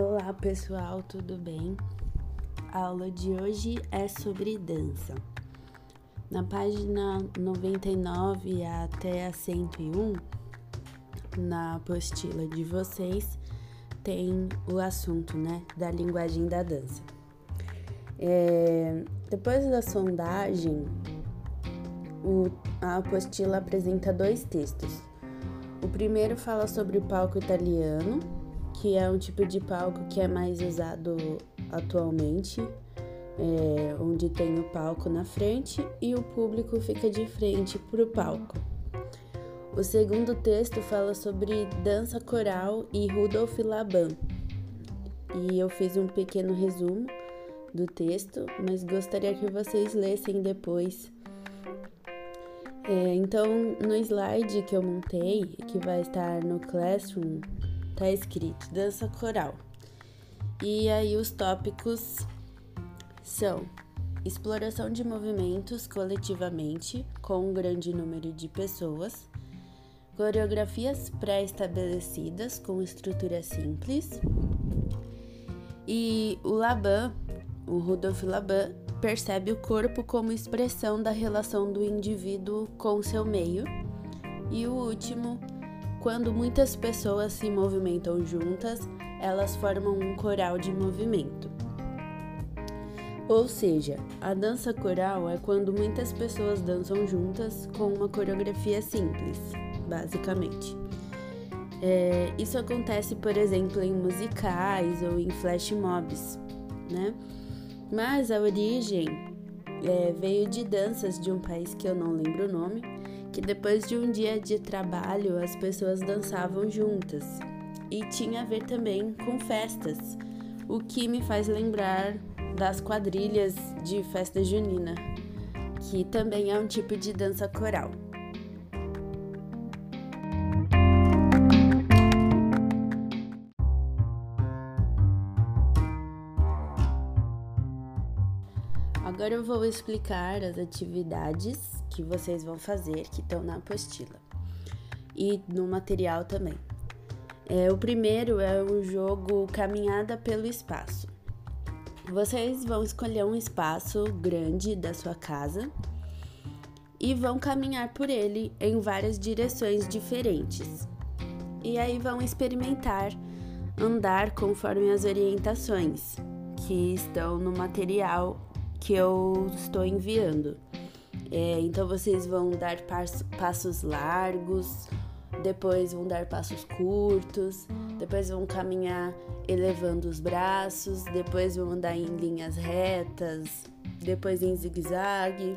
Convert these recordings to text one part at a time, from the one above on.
Olá pessoal, tudo bem? A aula de hoje é sobre dança. Na página 99 até a 101, na apostila de vocês, tem o assunto, né, da linguagem da dança. É, depois da sondagem, o, a apostila apresenta dois textos. O primeiro fala sobre o palco italiano que é um tipo de palco que é mais usado atualmente, é, onde tem o palco na frente e o público fica de frente para o palco. O segundo texto fala sobre dança coral e Rudolf Laban. E eu fiz um pequeno resumo do texto, mas gostaria que vocês lessem depois. É, então, no slide que eu montei, que vai estar no Classroom, tá escrito dança coral. E aí os tópicos são exploração de movimentos coletivamente com um grande número de pessoas, coreografias pré-estabelecidas com estrutura simples. E o Laban, o Rudolf Laban, percebe o corpo como expressão da relação do indivíduo com seu meio. E o último, quando muitas pessoas se movimentam juntas, elas formam um coral de movimento. Ou seja, a dança coral é quando muitas pessoas dançam juntas com uma coreografia simples, basicamente. É, isso acontece, por exemplo, em musicais ou em flash mobs, né? Mas a origem é, veio de danças de um país que eu não lembro o nome, que depois de um dia de trabalho as pessoas dançavam juntas. E tinha a ver também com festas, o que me faz lembrar das quadrilhas de festa junina, que também é um tipo de dança coral. Agora eu vou explicar as atividades que vocês vão fazer, que estão na apostila e no material também. É, o primeiro é o jogo Caminhada pelo Espaço. Vocês vão escolher um espaço grande da sua casa e vão caminhar por ele em várias direções diferentes. E aí vão experimentar andar conforme as orientações que estão no material que eu estou enviando. É, então vocês vão dar passos largos, depois vão dar passos curtos, depois vão caminhar elevando os braços, depois vão andar em linhas retas, depois em zigue-zague,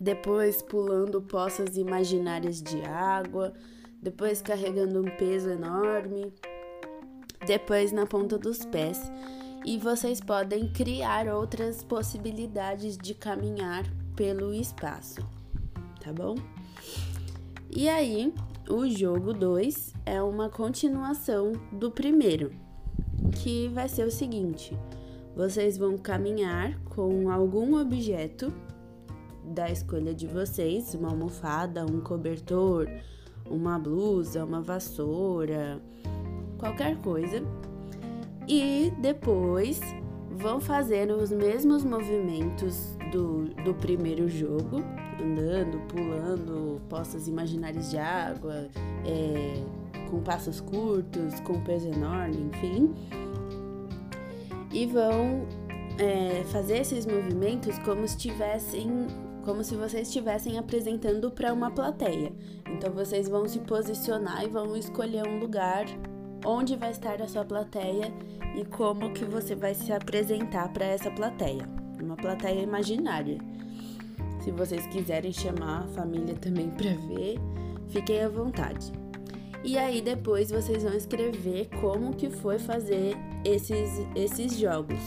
depois pulando poças imaginárias de água, depois carregando um peso enorme, depois na ponta dos pés. E vocês podem criar outras possibilidades de caminhar pelo espaço, tá bom? E aí, o jogo 2 é uma continuação do primeiro, que vai ser o seguinte: vocês vão caminhar com algum objeto da escolha de vocês, uma almofada, um cobertor, uma blusa, uma vassoura, qualquer coisa. E depois vão fazer os mesmos movimentos do, do primeiro jogo, andando, pulando, poças imaginárias de água, é, com passos curtos, com peso enorme, enfim. E vão é, fazer esses movimentos como se tivessem como se vocês estivessem apresentando para uma plateia. Então vocês vão se posicionar e vão escolher um lugar onde vai estar a sua plateia e como que você vai se apresentar para essa plateia. Uma plateia imaginária. Se vocês quiserem chamar a família também para ver, fiquem à vontade. E aí depois vocês vão escrever como que foi fazer esses, esses jogos,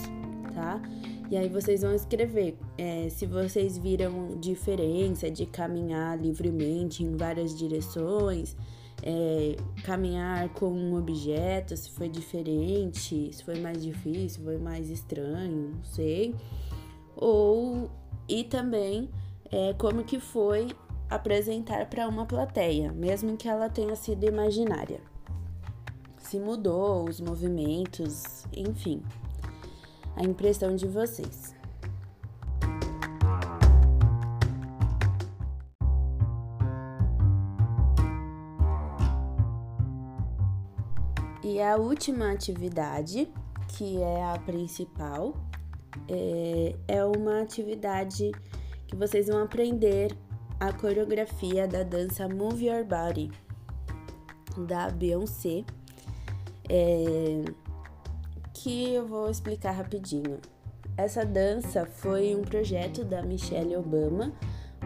tá? E aí vocês vão escrever é, se vocês viram diferença de caminhar livremente em várias direções, é, caminhar com um objeto, se foi diferente, se foi mais difícil, foi mais estranho, não sei. Ou e também é, como que foi apresentar para uma plateia, mesmo que ela tenha sido imaginária. se mudou, os movimentos, enfim, a impressão de vocês. E a última atividade, que é a principal, é, é uma atividade que vocês vão aprender a coreografia da dança Move Your Body da Beyoncé, é, que eu vou explicar rapidinho. Essa dança foi um projeto da Michelle Obama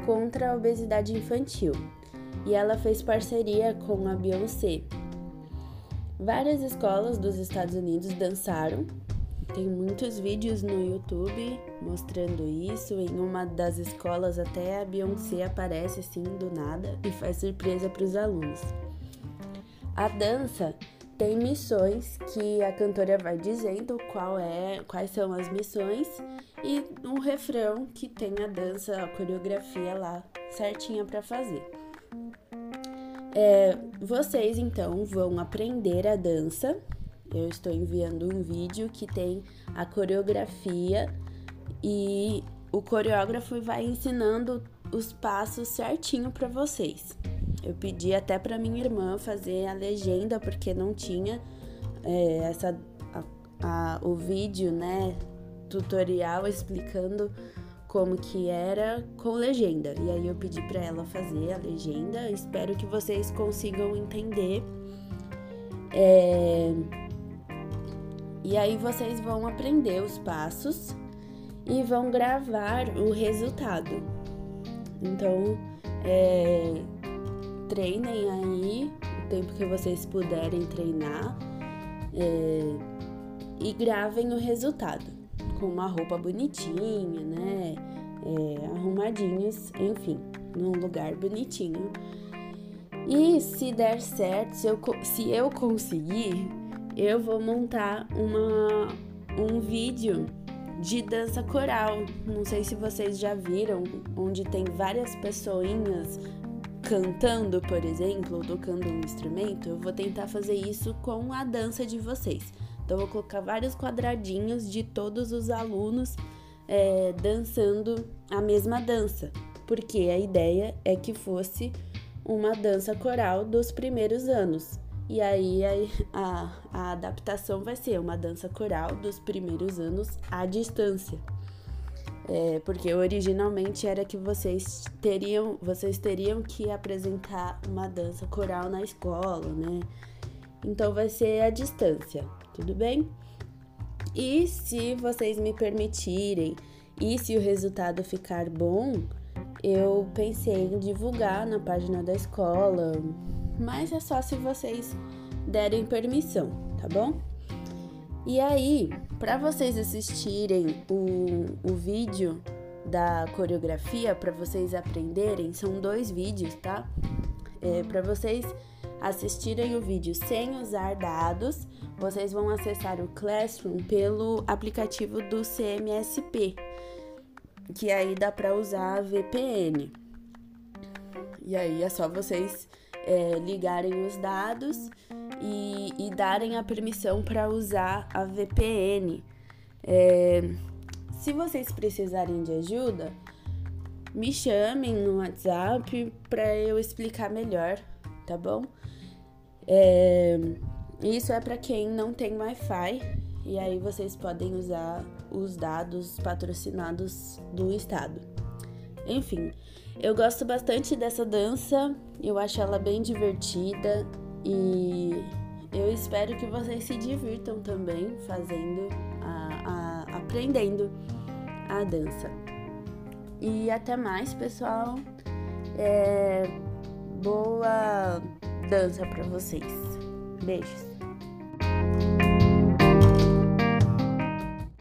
contra a obesidade infantil e ela fez parceria com a Beyoncé. Várias escolas dos Estados Unidos dançaram tem muitos vídeos no YouTube mostrando isso. Em uma das escolas, até a Beyoncé aparece assim do nada e faz surpresa para os alunos. A dança tem missões que a cantora vai dizendo qual é, quais são as missões e um refrão que tem a dança, a coreografia lá certinha para fazer. É, vocês então vão aprender a dança eu estou enviando um vídeo que tem a coreografia e o coreógrafo vai ensinando os passos certinho para vocês. Eu pedi até para minha irmã fazer a legenda porque não tinha é, essa a, a, o vídeo, né, tutorial explicando como que era com legenda. E aí eu pedi para ela fazer a legenda. Espero que vocês consigam entender. É, e aí vocês vão aprender os passos e vão gravar o resultado. Então, é, treinem aí o tempo que vocês puderem treinar é, e gravem o resultado com uma roupa bonitinha, né? É, arrumadinhos, enfim, num lugar bonitinho. E se der certo, se eu, se eu conseguir, eu vou montar uma, um vídeo de dança coral. Não sei se vocês já viram, onde tem várias pessoinhas cantando, por exemplo, tocando um instrumento. Eu vou tentar fazer isso com a dança de vocês. Então, vou colocar vários quadradinhos de todos os alunos é, dançando a mesma dança, porque a ideia é que fosse uma dança coral dos primeiros anos. E aí a, a, adaptação vai ser uma dança coral dos primeiros anos à distância. É, porque originalmente era que vocês teriam, vocês teriam que apresentar uma dança coral na escola, né? Então vai ser à distância, tudo bem? E se vocês me permitirem e se o resultado ficar bom, eu pensei em divulgar na página da escola, mas é só se vocês derem permissão, tá bom? E aí, para vocês assistirem o, o vídeo da coreografia, para vocês aprenderem, são dois vídeos, tá? É, para vocês assistirem o vídeo sem usar dados, vocês vão acessar o Classroom pelo aplicativo do CMSP, que aí dá para usar a VPN. E aí é só vocês é, ligarem os dados e, e darem a permissão para usar a VPN. É, se vocês precisarem de ajuda, me chamem no WhatsApp para eu explicar melhor, tá bom? É, isso é para quem não tem Wi-Fi e aí vocês podem usar os dados patrocinados do estado. Enfim, eu gosto bastante dessa dança, eu acho ela bem divertida e eu espero que vocês se divirtam também fazendo, a, a, aprendendo a dança. E até mais, pessoal. É, boa dança para vocês. Beijos.